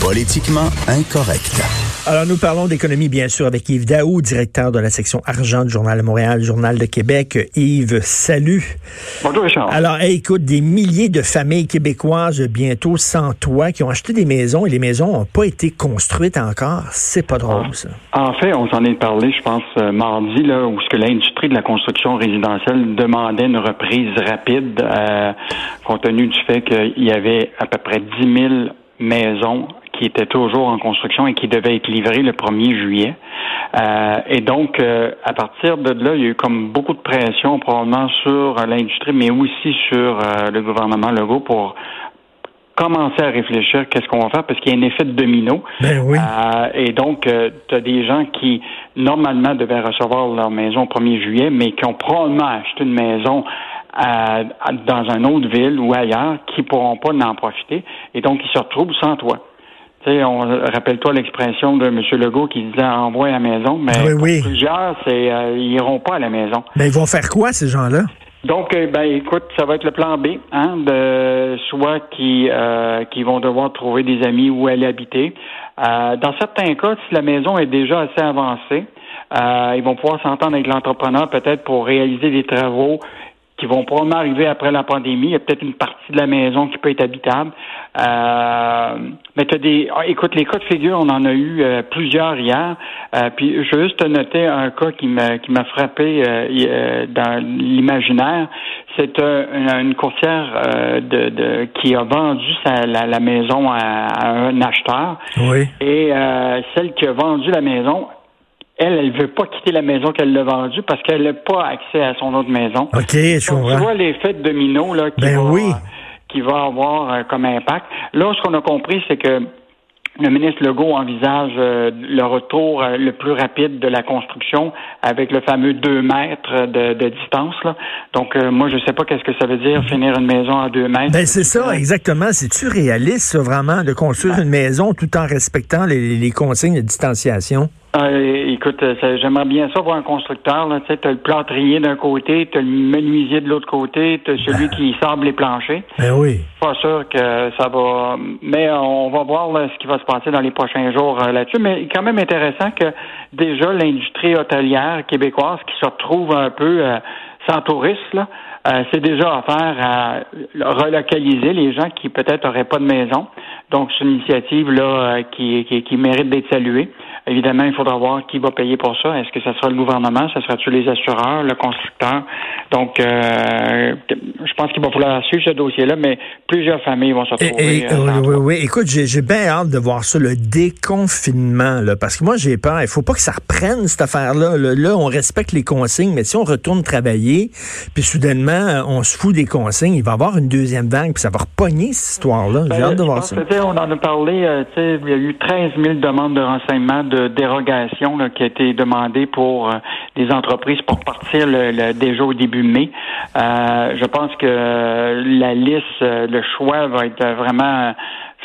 politiquement incorrect. Alors, nous parlons d'économie, bien sûr, avec Yves Daou, directeur de la section argent du Journal de Montréal, Journal de Québec. Yves, salut. Bonjour, Richard. Alors, écoute, des milliers de familles québécoises bientôt sans toit qui ont acheté des maisons et les maisons n'ont pas été construites encore. C'est pas drôle, ça. En fait, on s'en est parlé, je pense, euh, mardi, là, où ce que l'industrie de la construction résidentielle demandait une reprise rapide, euh, compte tenu du fait qu'il y avait à peu près 10 000 maisons qui était toujours en construction et qui devait être livré le 1er juillet. Euh, et donc, euh, à partir de là, il y a eu comme beaucoup de pression probablement sur l'industrie, mais aussi sur euh, le gouvernement Legault pour commencer à réfléchir qu'est-ce qu'on va faire parce qu'il y a un effet de domino. Ben oui. et donc, tu as des gens qui, normalement, devaient recevoir leur maison le 1er juillet, mais qui ont probablement acheté une maison dans une autre ville ou ailleurs, qui pourront pas en profiter. Et donc, ils se retrouvent sans toit. Tu sais, on rappelle-toi l'expression de M. Legault qui disait envoie à la maison, mais plusieurs, c'est euh, ils iront pas à la maison. Mais ils vont faire quoi ces gens-là? Donc, euh, ben écoute, ça va être le plan B, hein, de soit qui euh, qui vont devoir trouver des amis où aller habiter. dans certains cas, si la maison est déjà assez avancée, ils vont pouvoir s'entendre avec l'entrepreneur peut-être pour réaliser des travaux qui vont probablement arriver après la pandémie. Il y a peut-être une partie de la maison qui peut être habitable. Euh, mais tu des. Ah, écoute, les cas de figure, on en a eu euh, plusieurs hier. Euh, puis je veux juste noter un cas qui m'a qui m'a frappé dans l'imaginaire. C'est une courtière de, de, qui a vendu sa, la, maison à, un acheteur. Oui. Et celle qui a vendu la maison, elle, elle veut pas quitter la maison qu'elle l'a vendue parce qu'elle n'a pas accès à son autre maison. OK, je Donc, Tu vois l'effet de domino là, qui, ben va, oui. qui va avoir euh, comme impact. Là, ce qu'on a compris, c'est que le ministre Legault envisage euh, le retour euh, le plus rapide de la construction avec le fameux deux mètres de, distance. Là. Donc, moi, je ne sais pas qu'est-ce que ça veut dire finir une maison à deux mètres. Ben, c'est ça, exactement. C'est-tu réaliste, vraiment, de construire ben une maison tout en respectant les, les consignes de distanciation? Euh, écoute, j'aimerais bien ça voir un constructeur. Tu sais, as le plâtrier d'un côté, tu as le menuisier de l'autre côté, tu as celui ben. qui sable les planchers. Ben oui. Pas sûr que ça va. Mais on va voir ce qui va se passer dans les prochains jours euh, là-dessus. Mais quand même intéressant que déjà l'industrie hôtelière québécoise qui se retrouve un peu euh, sans touristes, là, c'est déjà affaire à relocaliser les gens qui peut-être n'auraient pas de maison. Donc, c'est une initiative là qui, qui, qui mérite d'être saluée. Évidemment, il faudra voir qui va payer pour ça. Est-ce que ce sera le gouvernement? Ce sera-tu les assureurs, le constructeur? Donc, euh, je pense qu'il va falloir suivre ce dossier-là, mais plusieurs familles vont se retrouver. Euh, oui, oui, Écoute, j'ai bien hâte de voir ça, le déconfinement, là, parce que moi, j'ai peur. Il faut pas que ça reprenne, cette affaire-là. Là, on respecte les consignes, mais si on retourne travailler, puis soudainement, on se fout des consignes, il va y avoir une deuxième vague, puis ça va repogner, cette histoire-là. j'ai ben, hâte de voir ça. on en a parlé, euh, il y a eu 13 000 demandes de renseignements de dérogation qui a été demandée pour euh, des entreprises pour partir le, déjà au début mai. Euh, je pense que la liste, le choix va être vraiment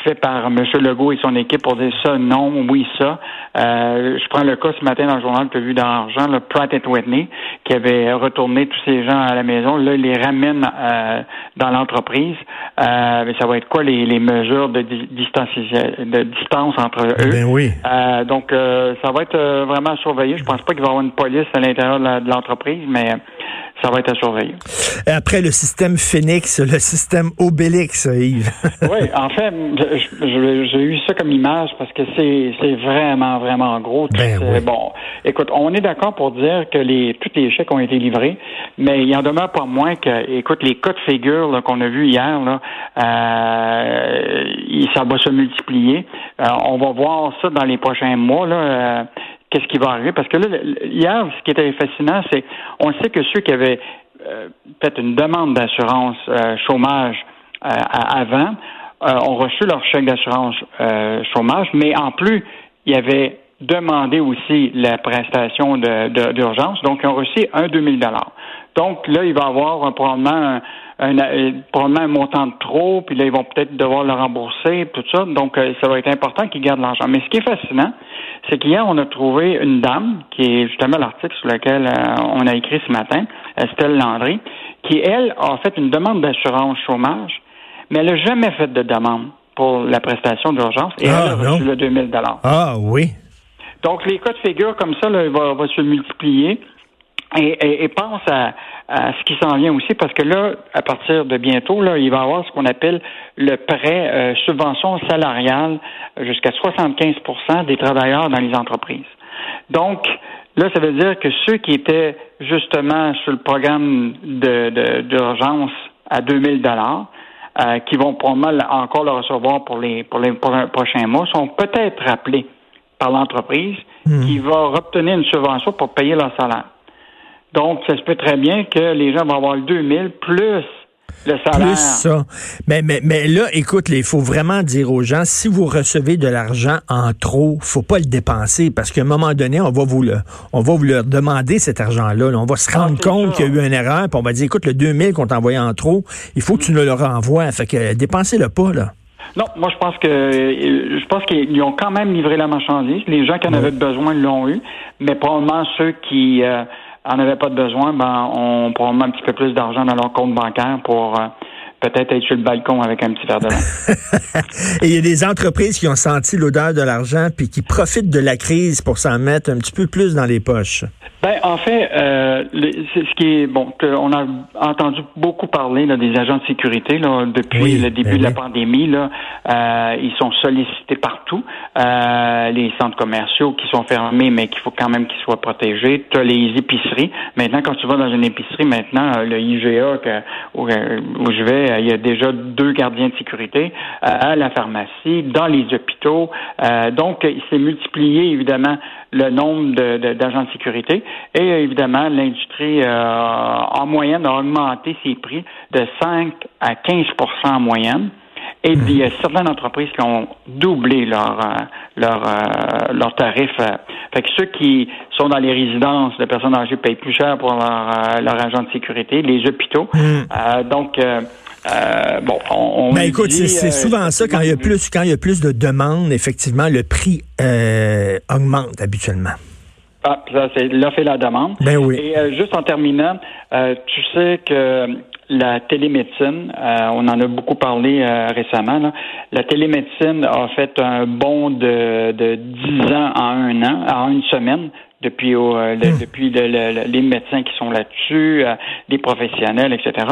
fait par M. Legault et son équipe pour dire ça, non, oui, ça. Euh, je prends le cas ce matin dans le journal que vu dans l'argent, le Pratt Whitney, qui avait retourné tous ces gens à la maison. Là, il les ramène euh, dans l'entreprise. Euh, mais ça va être quoi les, les mesures de, distance, de distance entre eux? Ben oui. Euh, donc, ça va être vraiment surveillé. Je pense pas qu'il va y avoir une police à l'intérieur de l'entreprise, mais ça va être à surveiller. Après le système Phoenix, le système Obélix, Yves. oui, en fait, j'ai eu ça comme image parce que c'est vraiment, vraiment gros. Ben Bon, écoute, on est d'accord pour dire que les tous les chèques ont été livrés, mais il en demeure pas moins que, écoute, les cas de figure qu'on a vus hier, là, euh, ça va se multiplier. Euh, on va voir ça dans les prochains mois. Là, euh, qu'est-ce qui va arriver? Parce que là, hier, ce qui était fascinant, c'est on sait que ceux qui avaient euh, fait une demande d'assurance euh, chômage euh, avant ont reçu leur chèque d'assurance chômage, mais en plus, il y avait demandé aussi la prestation d'urgence, donc ils ont reçu un 2000 dollars. Donc là, il va avoir un, probablement un, probablement un montant de trop, puis là, ils vont peut-être devoir le rembourser, tout ça. Donc, ça va être important qu'ils gardent l'argent. Mais ce qui est fascinant, c'est qu'hier, on a trouvé une dame, qui est justement l'article sur lequel on a écrit ce matin, Estelle Landry, qui, elle, a fait une demande d'assurance chômage, mais elle n'a jamais fait de demande pour la prestation d'urgence et elle a ah, reçu le 2000 Ah oui. Donc, les cas de figure comme ça, là, va, va se multiplier. Et, pense à, ce qui s'en vient aussi, parce que là, à partir de bientôt, là, il va y avoir ce qu'on appelle le prêt euh, subvention salariale jusqu'à 75% des travailleurs dans les entreprises. Donc, là, ça veut dire que ceux qui étaient justement sur le programme d'urgence de, à 2000 dollars, euh, qui vont probablement encore le recevoir pour les pour les, pour les prochains mois, sont peut-être rappelés par l'entreprise hmm. qui va obtenir une subvention pour payer leur salaire. Donc, ça se peut très bien que les gens vont avoir le 2000 plus le salaire. Plus ça. Mais, mais, mais là, écoute, il faut vraiment dire aux gens, si vous recevez de l'argent en trop, faut pas le dépenser parce qu'à un moment donné, on va vous le, on va vous leur demander cet argent-là. On va se ah, rendre compte qu'il y a eu une erreur, puis on va dire, écoute, le 2000 qu'on t'a envoyé en trop, il faut que tu nous le renvoies. Fait que dépensez-le pas, là. Non, moi je pense que je pense qu'ils ont quand même livré la marchandise. Les gens qui en avaient besoin l'ont eu, mais probablement ceux qui euh, en avaient pas de besoin, ben ont probablement un petit peu plus d'argent dans leur compte bancaire pour euh, peut-être être sur le balcon avec un petit verre de vin. Et il y a des entreprises qui ont senti l'odeur de l'argent puis qui profitent de la crise pour s'en mettre un petit peu plus dans les poches. Ben, en fait, euh, ce qui est bon, on a entendu beaucoup parler là, des agents de sécurité là, depuis le début ben de la pandémie. Là, euh, ils sont sollicités partout. Euh, les centres commerciaux qui sont fermés, mais qu'il faut quand même qu'ils soient protégés. Tu as les épiceries. Maintenant, quand tu vas dans une épicerie, maintenant le IGA que, où, je vais, il y a déjà deux gardiens de sécurité à la pharmacie, dans les hôpitaux. donc, il s'est multiplié évidemment le nombre d'agents de, sécurité. Et évidemment, l'industrie euh, en moyenne a augmenté ses prix de 5 à 15% en moyenne. Et il y a certaines entreprises qui ont doublé leur euh, leur euh, leur tarif. Fait que ceux qui sont dans les résidences de personnes âgées payent plus cher pour leur, leur agent de sécurité, les hôpitaux. Mm. donc euh, bon, on, ben écoute, c'est souvent ça quand il y a plus quand il y a plus de demandes, effectivement, le prix euh, augmente habituellement. Ah, ça c'est l'offre et la demande. Ben oui. Et euh, juste en terminant, tu sais que la télémédecine, on en a beaucoup parlé récemment. La télémédecine a fait un bond de, de 10 ans en un an, en une semaine depuis euh, hmm. depuis les médecins qui sont là-dessus, euh, les professionnels, etc.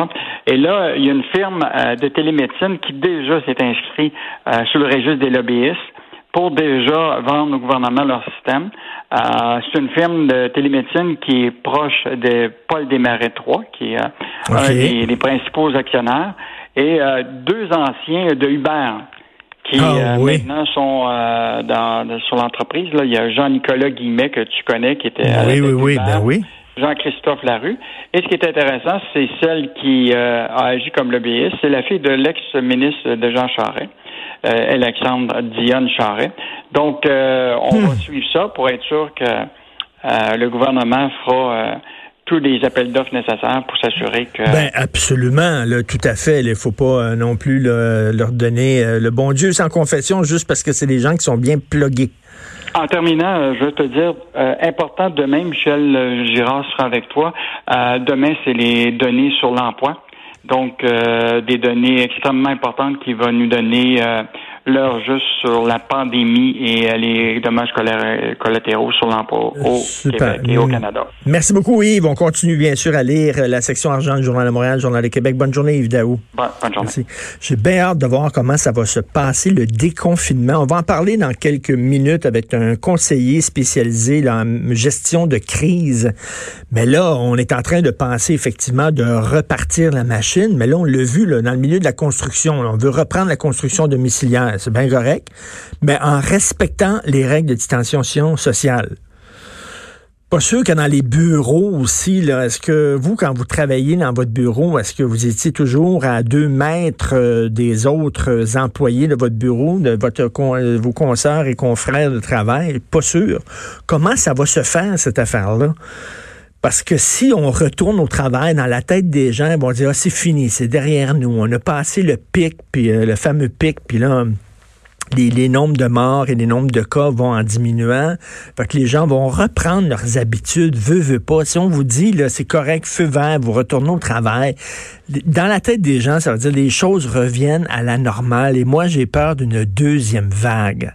Et là, il y a une firme euh, de télémédecine qui déjà s'est inscrit sur le registre des lobbyistes pour déjà vendre au gouvernement leur système. c'est une firme de télémédecine qui est proche de Paul Desmarais III, qui est un des, principaux actionnaires, et deux anciens de Uber qui ah, euh, maintenant sont euh, dans, sur l'entreprise. Là, il y a Jean-Nicolas Guimet que tu connais qui était oui, oui, oui, ben oui. Jean-Christophe Larue. Et ce qui est intéressant, c'est celle qui euh, a agi comme lobbyiste. C'est la fille de l'ex-ministre de Jean Charest, Alexandre Dionne Charest. Donc, on hmm. va suivre ça pour être sûr que le gouvernement fera tous les appels d'offres nécessaires pour s'assurer que... Ben absolument, là, tout à fait. Il ne faut pas euh, non plus leur donner euh, le bon Dieu sans confession juste parce que c'est des gens qui sont bien plugués. En terminant, euh, je veux te dire, important demain, Michel Girard sera avec toi. demain, c'est les données sur l'emploi. Donc, des données extrêmement importantes qui vont nous donner l'heure juste sur la pandémie et les dommages collatéraux sur l'emploi au Québec et au Canada. Merci beaucoup, Yves. On continue bien sûr à lire la section argent du Journal de Montréal, Journal de Québec. Bonne journée, Yves Daou. bonne journée. J'ai bien hâte de voir comment ça va se passer, le déconfinement. On va en parler dans quelques minutes avec un conseiller spécialisé en gestion de crise. Mais là, on est en train de penser effectivement de repartir la machine. Mais là, on l'a vu là, dans le milieu de la construction. on veut reprendre la construction domiciliaire c'est bien correct, mais en respectant les règles de distanciation sociale. Pas sûr que dans les bureaux aussi, est-ce que vous, quand vous travaillez dans votre bureau, est-ce que vous étiez toujours à deux mètres euh, des autres employés de votre bureau, de votre euh, vos consoeurs et confrères de travail? Pas sûr. Comment ça va se faire, cette affaire-là? Parce que si on retourne au travail, dans la tête des gens, ils vont dire, ah, c'est fini, c'est derrière nous. On a passé le pic, puis euh, le fameux pic, puis là, les, nombres de morts et les nombres de cas vont en diminuant. Fait que les gens vont reprendre leurs habitudes, veut, veut pas. Si on vous dit, là, c'est correct, feu vert, vous retournez au travail, dans la tête des gens, ça veut dire les choses reviennent à la normale. Et moi, j'ai peur d'une deuxième vague.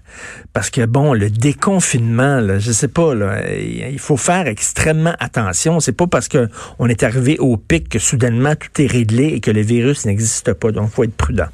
Parce que, bon, le déconfinement, là, je sais pas, là, il faut faire extrêmement attention. C'est pas parce qu'on est arrivé au pic que soudainement tout est réglé et que le virus n'existe pas. Donc, faut être prudent.